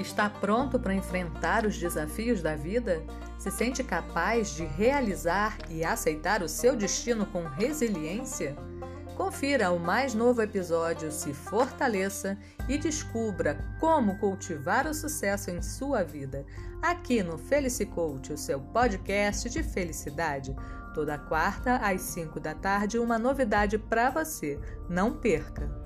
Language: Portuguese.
Está pronto para enfrentar os desafios da vida? Se sente capaz de realizar e aceitar o seu destino com resiliência? Confira o mais novo episódio Se Fortaleça e descubra como cultivar o sucesso em sua vida. Aqui no Felice Coach, o seu podcast de felicidade. Toda quarta às 5 da tarde, uma novidade para você. Não perca!